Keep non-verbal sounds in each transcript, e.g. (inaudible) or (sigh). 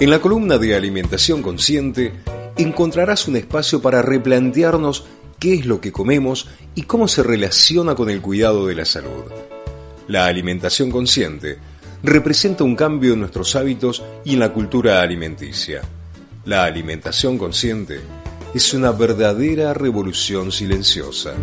En la columna de Alimentación Consciente encontrarás un espacio para replantearnos qué es lo que comemos y cómo se relaciona con el cuidado de la salud. La alimentación consciente representa un cambio en nuestros hábitos y en la cultura alimenticia. La alimentación consciente es una verdadera revolución silenciosa.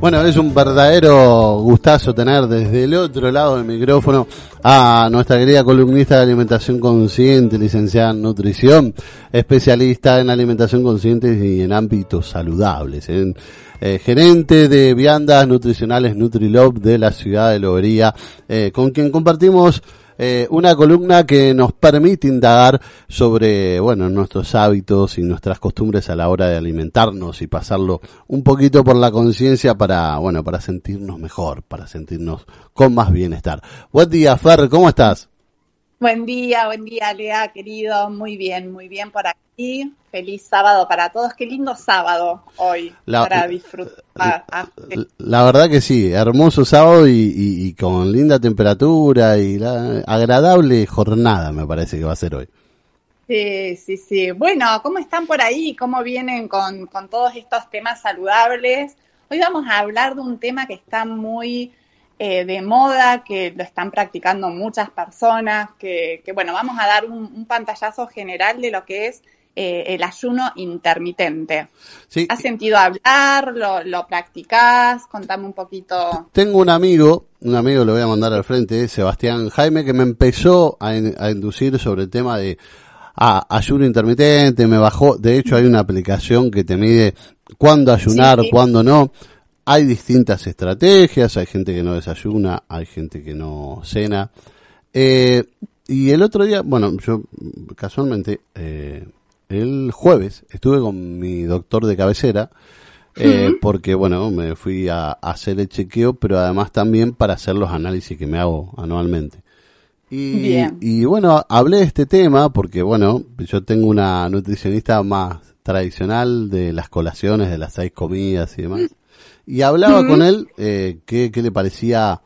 Bueno, es un verdadero gustazo tener desde el otro lado del micrófono a nuestra querida columnista de alimentación consciente, licenciada en nutrición, especialista en alimentación consciente y en ámbitos saludables, eh, gerente de viandas nutricionales Nutrilove de la ciudad de Lobería, eh, con quien compartimos eh, una columna que nos permite indagar sobre, bueno, nuestros hábitos y nuestras costumbres a la hora de alimentarnos y pasarlo un poquito por la conciencia para, bueno, para sentirnos mejor, para sentirnos con más bienestar. Buen día, Fer, ¿cómo estás? Buen día, buen día, Lea, querido. Muy bien, muy bien por aquí. Feliz sábado para todos. Qué lindo sábado hoy para disfrutar. La, verdad que sí, hermoso sábado y, con linda temperatura y la agradable jornada me parece que va a ser hoy. Sí, sí, sí. Bueno, ¿cómo están por ahí? ¿Cómo vienen con, con todos estos temas saludables? Hoy vamos a hablar de un tema que está muy eh, de moda, que lo están practicando muchas personas, que, bueno, vamos a dar un, pantallazo general de lo que es eh, el ayuno intermitente. ¿Has sentido hablar? ¿Lo, lo practicás? Contame un poquito. Tengo un amigo, un amigo lo voy a mandar al frente, Sebastián Jaime, que me empezó a, inducir sobre el tema de ah, ayuno intermitente, me bajó, de hecho hay una aplicación que te mide cuándo ayunar, cuándo no. Hay distintas estrategias, hay gente que no desayuna, hay gente que no cena. Eh, y el otro día, bueno, yo casualmente, eh, el jueves estuve con mi doctor de cabecera, eh, porque bueno, me fui a, hacer el chequeo, pero además también para hacer los análisis que me hago anualmente. Y, y bueno, hablé de este tema porque bueno, yo tengo una nutricionista más tradicional de las colaciones, de las seis comidas y demás y hablaba con él eh, qué, qué le parecía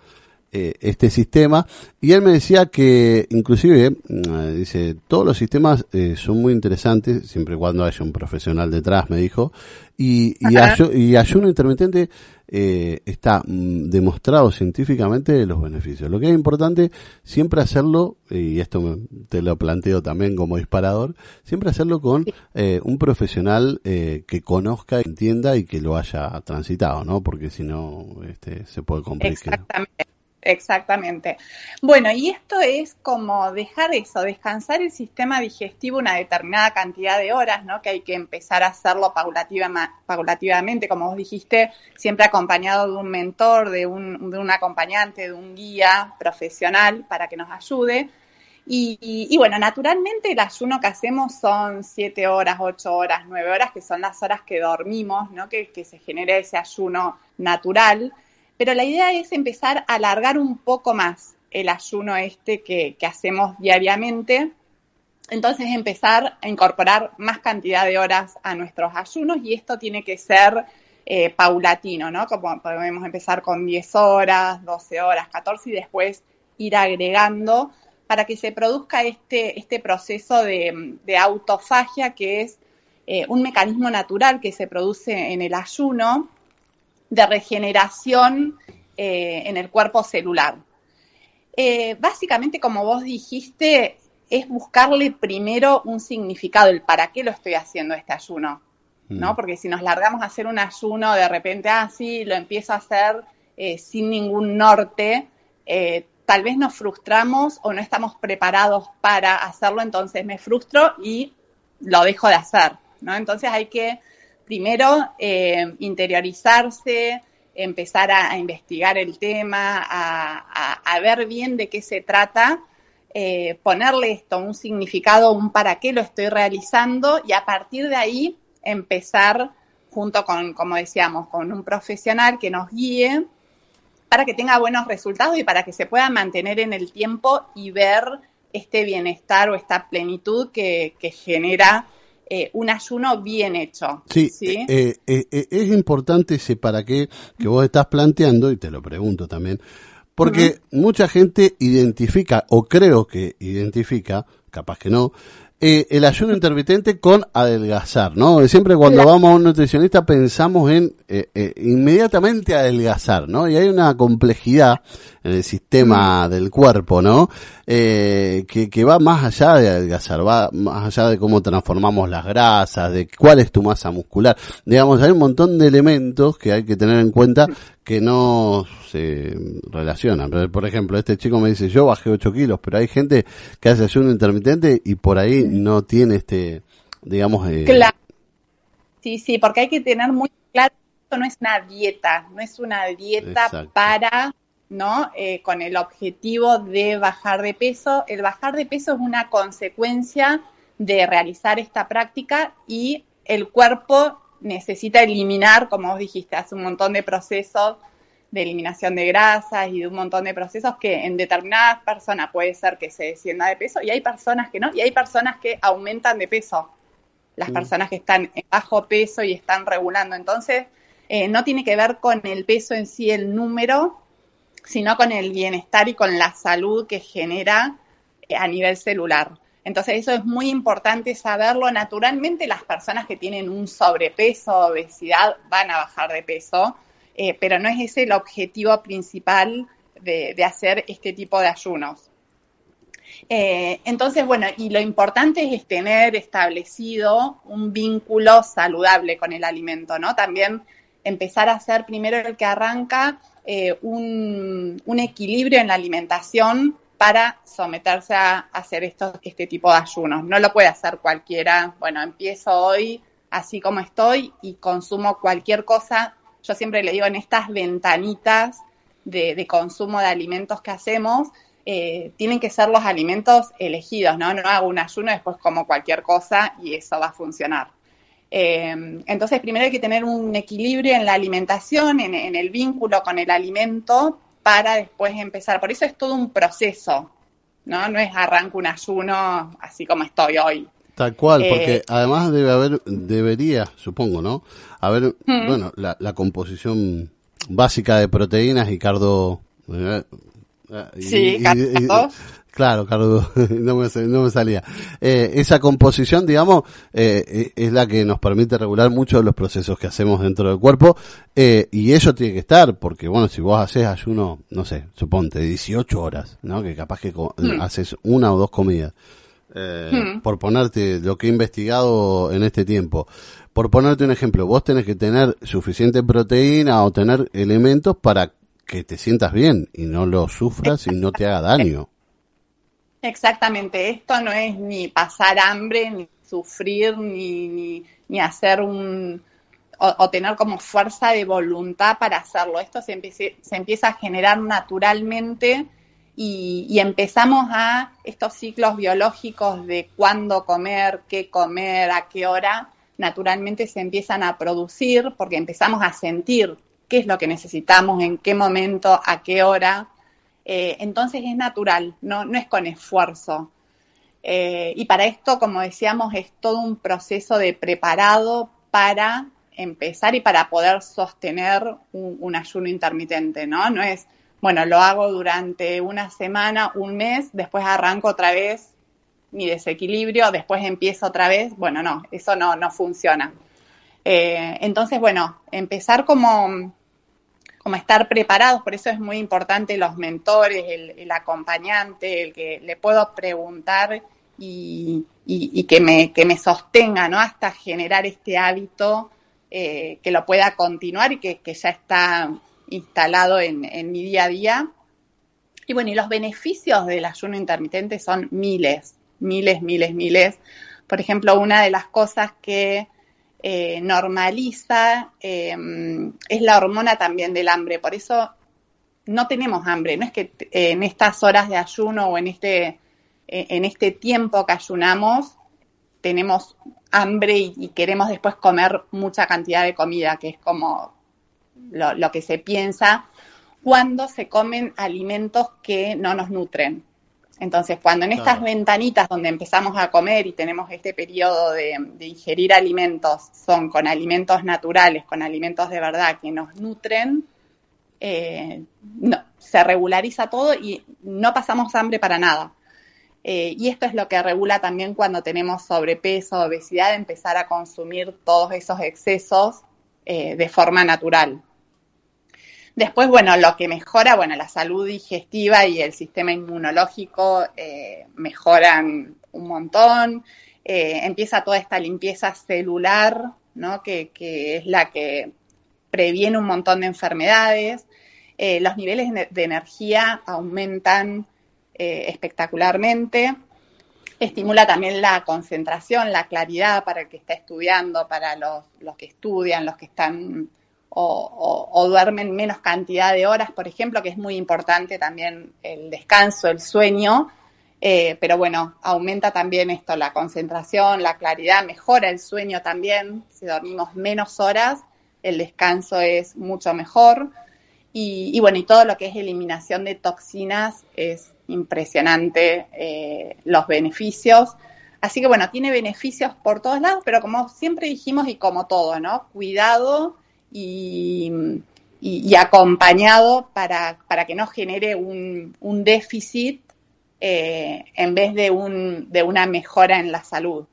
eh, este sistema. Y él me decía que inclusive mm, dice todos los sistemas eh, son muy interesantes siempre y cuando haya un profesional detrás me dijo. Y, y, ayuno intermitente eh, está mm, demostrado científicamente los beneficios. Lo que es importante siempre hacerlo y esto te lo planteo también como disparador siempre hacerlo con un profesional que conozca entienda y que lo haya transitado no porque si no este se puede complicar. Exactamente. Exactamente. Bueno, y esto es como dejar eso, descansar el sistema digestivo una determinada cantidad de horas, ¿no? Que hay que empezar a hacerlo paulativamente, como vos dijiste, siempre acompañado de un mentor, de un, acompañante, de un guía profesional para que nos ayude. Y, bueno, naturalmente el ayuno que hacemos son siete horas, ocho horas, nueve horas, que son las horas que dormimos, ¿no? Que, que se genere ese ayuno natural pero la idea es empezar a alargar un poco más el ayuno este que, hacemos diariamente. Entonces empezar a incorporar más cantidad de horas a nuestros ayunos y esto tiene que ser eh, paulatino, ¿no? Como podemos empezar con 10 horas, 12 horas, 14 y después ir agregando para que se produzca este, este proceso de, autofagia que es eh, un mecanismo natural que se produce en el ayuno de regeneración eh, en el cuerpo celular. Eh, básicamente, como vos dijiste, es buscarle primero un significado, el para qué lo estoy haciendo este ayuno, ¿no? Mm. Porque si nos largamos a hacer un ayuno, de repente, ah, sí, lo empiezo a hacer eh, sin ningún norte, tal vez nos frustramos o no estamos preparados para hacerlo, entonces me frustro y lo dejo de hacer, ¿no? Entonces hay que primero eh, interiorizarse, empezar a, investigar el tema, a, ver bien de qué se trata, eh, ponerle esto un significado, un para qué lo estoy realizando y a partir de ahí empezar junto con, como decíamos, con un profesional que nos guíe para que tenga buenos resultados y para que se pueda mantener en el tiempo y ver este bienestar o esta plenitud que, que genera eh, un ayuno bien hecho. Sí, eh, es importante ese para qué que vos estás planteando, y te lo pregunto también, porque mucha gente identifica, o creo que identifica, capaz que no, eh, el ayuno intermitente con adelgazar, ¿no? Siempre cuando vamos a un nutricionista pensamos en eh, eh, inmediatamente adelgazar, ¿no? Y hay una complejidad el sistema del cuerpo, ¿no? que, que va más allá de adelgazar, va más allá de cómo transformamos las grasas, de cuál es tu masa muscular. Digamos, hay un montón de elementos que hay que tener en cuenta que no se relacionan. Por ejemplo, este chico me dice, yo bajé 8 kilos, pero hay gente que hace ayuno intermitente y por ahí no tiene este, digamos... Eh... Claro. Sí, sí, porque hay que tener muy claro, esto no es una dieta, no es una dieta para, ¿no? Eh, con el objetivo de bajar de peso. El bajar de peso es una consecuencia de realizar esta práctica y el cuerpo necesita eliminar, como vos dijiste, hace un montón de procesos de eliminación de grasas y de un montón de procesos que en determinadas personas puede ser que se descienda de peso y hay personas que no, y hay personas que aumentan de peso, las personas que están en bajo peso y están regulando. Entonces, eh, no tiene que ver con el peso en sí, el número, sino con el bienestar y con la salud que genera eh, a nivel celular. Entonces eso es muy importante saberlo. Naturalmente las personas que tienen un sobrepeso, obesidad, van a bajar de peso, eh, pero no es ese el objetivo principal de, hacer este tipo de ayunos. Eh, entonces, bueno, y lo importante es tener establecido un vínculo saludable con el alimento, ¿no? También empezar a hacer primero el que arranca eh, un, un equilibrio en la alimentación para someterse a hacer este tipo de ayunos. No lo puede hacer cualquiera. Bueno, empiezo hoy así como estoy y consumo cualquier cosa. Yo siempre le digo en estas ventanitas de, consumo de alimentos que hacemos, eh, tienen que ser los alimentos elegidos, ¿no? No hago un ayuno, después como cualquier cosa y eso va a funcionar. Eh, entonces, primero hay que tener un equilibrio en la alimentación, en el vínculo con el alimento, para después empezar. Por eso es todo un proceso, ¿no? No es arranco un ayuno así como estoy hoy. Tal cual, porque eh, además debe haber, debería, supongo, ¿no? Haber, bueno, la, la, composición básica de proteínas y cardo... Eh, sí, cardo. Claro, Cardo, (laughs) no me, no me salía. Eh, esa composición, digamos, eh, eh, es la que nos permite regular mucho los procesos que hacemos dentro del cuerpo eh, y eso tiene que estar, porque bueno, si vos haces ayuno, no sé, suponte, 18 horas, ¿no? Que capaz que hmm. haces una o dos comidas. Hmm. Por ponerte lo que he investigado en este tiempo. Por ponerte un ejemplo, vos tenés que tener suficiente proteína o tener elementos para que te sientas bien y no lo sufras y no te haga daño. Exactamente, esto no es ni pasar hambre, ni sufrir, ni, ni, hacer un, o, tener como fuerza de voluntad para hacerlo. Esto se, se empieza a generar naturalmente y, y, empezamos a estos ciclos biológicos de cuándo comer, qué comer, a qué hora, naturalmente se empiezan a producir porque empezamos a sentir qué es lo que necesitamos, en qué momento, a qué hora. Eh, entonces es natural, no, no es con esfuerzo. Eh, y para esto, como decíamos, es todo un proceso de preparado para empezar y para poder sostener un, ayuno intermitente, ¿no? No es, bueno, lo hago durante una semana, un mes, después arranco otra vez mi desequilibrio, después empiezo otra vez, bueno, no, eso no, no funciona. Eh, entonces, bueno, empezar como como estar preparados, por eso es muy importante los mentores, el, acompañante, el que le puedo preguntar y, que, me, que me sostenga, ¿no? Hasta generar este hábito eh, que lo pueda continuar y que, ya está instalado en, mi día a día. Y bueno, y los beneficios del ayuno intermitente son miles, miles, miles, miles. Por ejemplo, una de las cosas que eh, normaliza, em, es la hormona también del hambre. Por eso no tenemos hambre. No es que eh, en estas horas de ayuno o en este, eh, en este tiempo que ayunamos tenemos hambre y, queremos después comer mucha cantidad de comida, que es como lo que se piensa cuando se comen alimentos que no nos nutren. Entonces, cuando en estas ventanitas donde empezamos a comer y tenemos este periodo de, ingerir alimentos, son con alimentos naturales, con alimentos de verdad que nos nutren, eh, no, se regulariza todo y no pasamos hambre para nada. Eh, y esto es lo que regula también cuando tenemos sobrepeso, obesidad, empezar a consumir todos esos excesos eh, de forma natural. Después, bueno, lo que mejora, bueno, la salud digestiva y el sistema inmunológico eh, mejoran un montón. empieza toda esta limpieza celular, ¿no? Que, que, es la que previene un montón de enfermedades. los niveles de energía aumentan eh, espectacularmente. Estimula también la concentración, la claridad para el que está estudiando, para los, que estudian, los que están o, duermen menos cantidad de horas, por ejemplo, que es muy importante también el descanso, el sueño. Eh, pero bueno, aumenta también esto, la concentración, la claridad, mejora el sueño también. Si dormimos menos horas, el descanso es mucho mejor. Y, bueno, y todo lo que es eliminación de toxinas es impresionante eh, los beneficios. Así que bueno, tiene beneficios por todos lados, pero como siempre dijimos y como todo, ¿no? Cuidado y, acompañado para, para, que no genere un, déficit eh, en vez de, un, de una mejora en la salud.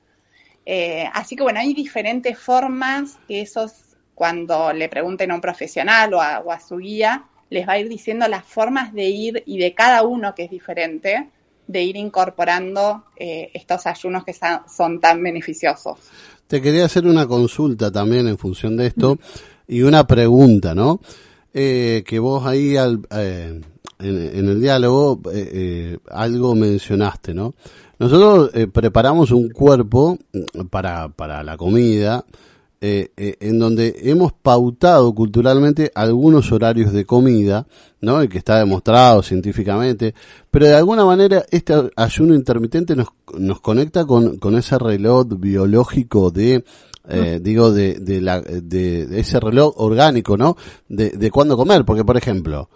Eh, así que bueno, hay diferentes formas que esos, cuando le pregunten a un profesional o a su guía, les va a ir diciendo las formas de ir y de cada uno que es diferente, de ir incorporando eh, estos ayunos que son tan beneficiosos. Te quería hacer una consulta también en función de esto y una pregunta, ¿no? Eh, que vos ahí al, eh, en, el diálogo algo mencionaste, ¿no? Nosotros preparamos un cuerpo para, para la comida, eh, eh, en donde hemos pautado culturalmente algunos horarios de comida, ¿no? Y que está demostrado científicamente, pero de alguna manera este ayuno intermitente nos, nos conecta con, con ese reloj biológico de, eh, digo, de, de, la, de, ese reloj orgánico, ¿no? De, de cuándo comer, porque por ejemplo,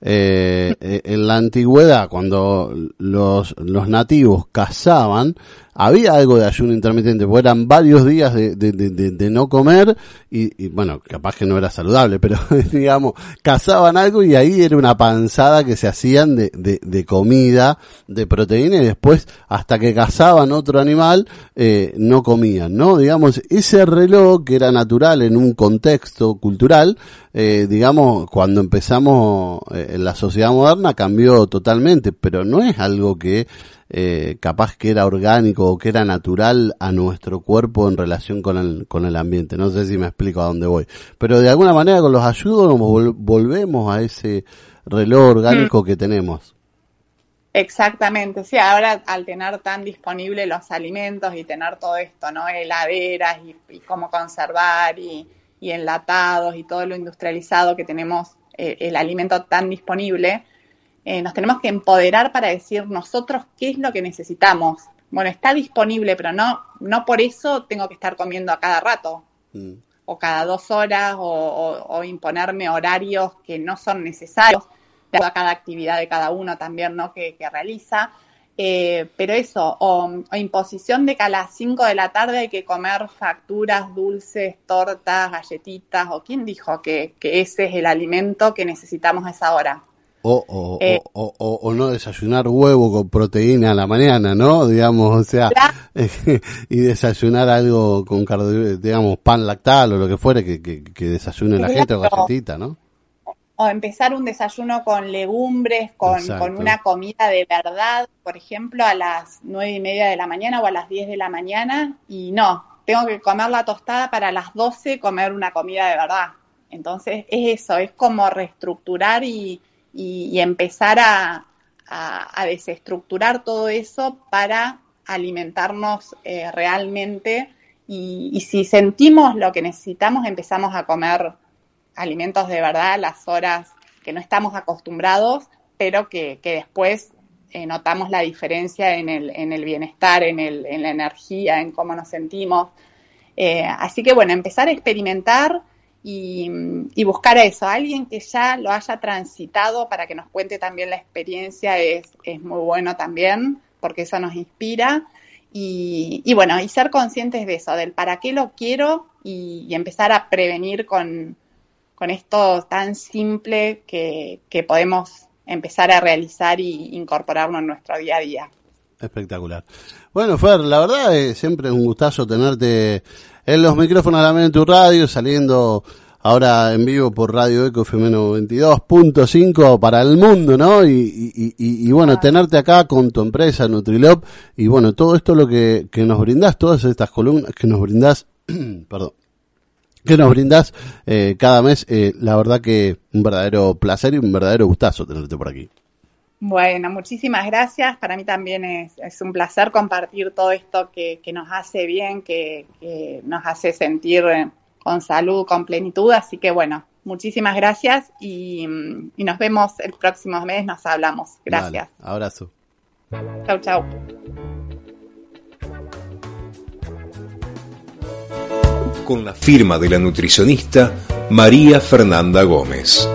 eh, en la antigüedad, cuando los, los nativos cazaban, había algo de ayuno intermitente, porque eran varios días de, de, de, de no comer y, y, bueno, capaz que no era saludable, pero (laughs) digamos, cazaban algo y ahí era una panzada que se hacían de, de, comida, de proteína y después hasta que cazaban otro animal eh, no comían, ¿no? Digamos, ese reloj que era natural en un contexto cultural, eh, digamos, cuando empezamos eh, en la sociedad moderna cambió totalmente, pero no es algo que eh, capaz que era orgánico o que era natural a nuestro cuerpo en relación con el, con el ambiente. No sé si me explico a dónde voy. Pero de alguna manera con los ayudos nos volvemos a ese reloj orgánico mm. que tenemos. Exactamente, sí, ahora al tener tan disponibles los alimentos y tener todo esto, ¿no? Heladeras y, cómo conservar y, y, enlatados y todo lo industrializado que tenemos eh, el alimento tan disponible, eh, nos tenemos que empoderar para decir nosotros qué es lo que necesitamos. Bueno, está disponible, pero no, no por eso tengo que estar comiendo a cada rato, mm. o cada dos horas, o, imponerme horarios que no son necesarios, de a cada actividad de cada uno también, ¿no? Que, realiza. Eh, pero eso, o, imposición de que a las 5 de la tarde hay que comer facturas, dulces, tortas, galletitas, o quién dijo que, que ese es el alimento que necesitamos a esa hora. Eh, o, o, o, no desayunar huevo con proteína a la mañana, ¿no? Digamos, o sea, (laughs) y desayunar algo con, digamos, pan lactal o lo que fuere que, que, desayune la gente o galletita, ¿no? O empezar un desayuno con legumbres, con, con, una comida de verdad, por ejemplo, a las nueve y media de la mañana o a las diez de la mañana, y no, tengo que comer la tostada para las doce comer una comida de verdad. Entonces, es eso, es como reestructurar y, y, empezar a, desestructurar todo eso para alimentarnos eh, realmente y, si sentimos lo que necesitamos empezamos a comer alimentos de verdad las horas que no estamos acostumbrados, pero que, después eh, notamos la diferencia en el, en el bienestar, en, el, en la energía, en cómo nos sentimos. Eh, así que bueno, empezar a experimentar y, y, buscar eso, alguien que ya lo haya transitado para que nos cuente también la experiencia es, es muy bueno también, porque eso nos inspira. Y, y, bueno, y ser conscientes de eso, del para qué lo quiero y, y empezar a prevenir con, con esto tan simple que, que podemos empezar a realizar y incorporarlo en nuestro día a día. Espectacular. Bueno, Fer, la verdad es siempre un gustazo tenerte en los micrófonos también en tu radio, saliendo ahora en vivo por Radio Eco Femeno 22.5 para el mundo, ¿no? Y, y, y, y bueno, tenerte acá con tu empresa Nutrilop y bueno, todo esto lo que, que nos brindás, todas estas columnas que nos brindás, (clears throat) perdón, que nos brindás eh, cada mes, eh, la verdad que un verdadero placer y un verdadero gustazo tenerte por aquí. Bueno, muchísimas gracias. Para mí también es, es un placer compartir todo esto que, que nos hace bien, que, que, nos hace sentir con salud, con plenitud. Así que bueno, muchísimas gracias y, y nos vemos el próximo mes, nos hablamos. Gracias. Abrazo. Chau, chau. Con la firma de la nutricionista María Fernanda Gómez.